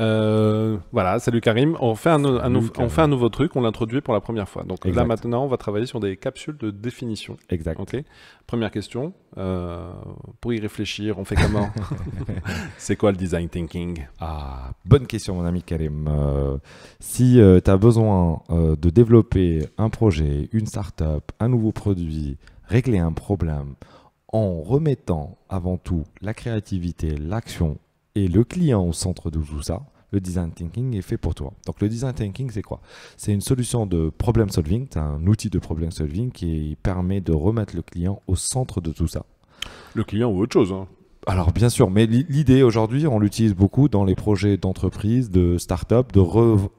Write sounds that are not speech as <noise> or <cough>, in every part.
Euh, voilà, salut Karim. On fait un, on fait un nouveau truc, on l'introduit pour la première fois. Donc là maintenant, on va travailler sur des capsules de définition. Exact. Première question. euh, pour y réfléchir, on fait comment <laughs> <laughs> C'est quoi le design thinking? Ah, bonne question, mon ami Karim. Euh, si tu as besoin de développer un projet, une startup, un nouveau produit, régler un problème en remettant avant tout la créativité, l'action et le client au centre de tout ça, le design thinking est fait pour toi. Donc le design thinking, c'est quoi? C'est une solution de problem solving, c'est un outil de problem solving qui permet de remettre le client au centre de tout ça. Le client ou autre chose hein. Alors bien sûr, mais li- l'idée aujourd'hui, on l'utilise beaucoup dans les projets d'entreprise, de start-up, de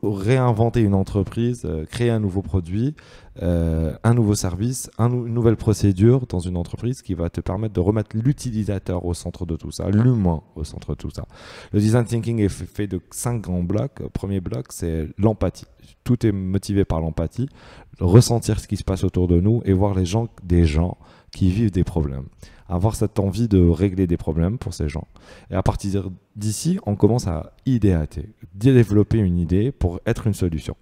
réinventer une entreprise, euh, créer un nouveau produit, euh, un nouveau service, une nouvelle procédure dans une entreprise qui va te permettre de remettre l'utilisateur au centre de tout ça, l'humain au centre de tout ça. Le design thinking est fait de cinq grands blocs. Premier bloc, c'est l'empathie. Tout est motivé par l'empathie, ressentir ce qui se passe autour de nous et voir les gens, des gens qui vivent des problèmes avoir cette envie de régler des problèmes pour ces gens. Et à partir d'ici, on commence à idéater, développer une idée pour être une solution.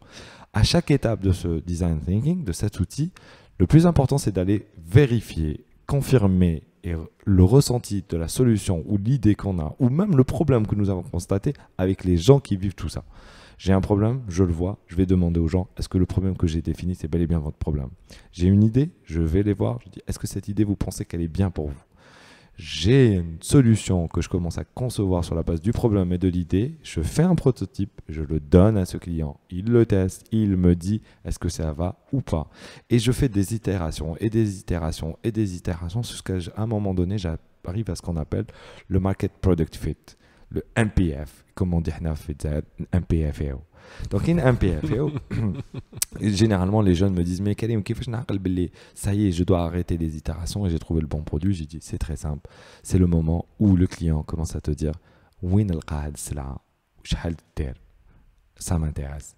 À chaque étape de ce design thinking, de cet outil, le plus important, c'est d'aller vérifier, confirmer et le ressenti de la solution ou l'idée qu'on a, ou même le problème que nous avons constaté avec les gens qui vivent tout ça. J'ai un problème, je le vois, je vais demander aux gens, est-ce que le problème que j'ai défini, c'est bel et bien votre problème? J'ai une idée, je vais les voir, je dis, est-ce que cette idée, vous pensez qu'elle est bien pour vous? J'ai une solution que je commence à concevoir sur la base du problème et de l'idée, je fais un prototype, je le donne à ce client, il le teste, il me dit, est-ce que ça va ou pas? Et je fais des itérations et des itérations et des itérations jusqu'à un moment donné, j'arrive à ce qu'on appelle le Market Product Fit le MPF, comme on dit MPF. Donc, il MPF. <laughs> Généralement, les jeunes me disent Mais Karim, ça y est, je dois arrêter les itérations et j'ai trouvé le bon produit. J'ai dit C'est très simple. C'est le moment où le client commence à te dire Win al Ça m'intéresse.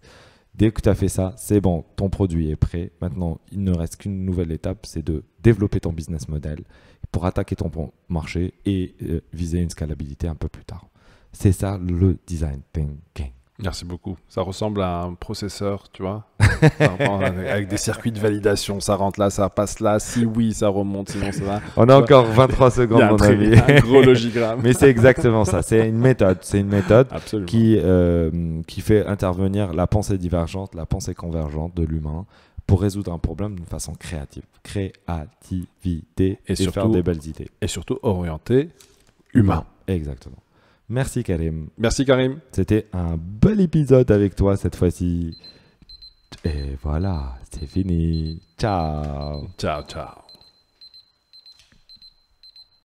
Dès que tu as fait ça, c'est bon, ton produit est prêt. Maintenant, il ne reste qu'une nouvelle étape, c'est de développer ton business model pour attaquer ton bon marché et euh, viser une scalabilité un peu plus tard. C'est ça le design thinking. Merci beaucoup. Ça ressemble à un processeur, tu vois. <laughs> Avec des circuits de validation, ça rentre là, ça passe là. Si oui, ça remonte, sinon ça va. On a encore 23 Il y secondes, mon ami. <laughs> un gros logigramme. Mais c'est exactement ça. C'est une méthode. C'est une méthode Absolument. qui, euh, qui fait intervenir la pensée divergente, la pensée convergente de l'humain pour résoudre un problème d'une façon créative. Créativité Et et, faire surtout- des belles idées. Et surtout orienté humain. Exactement. Merci Karim. Merci Karim. C'était un bel épisode avec toi cette fois-ci. Et voilà, c'est fini. Ciao. Ciao, ciao.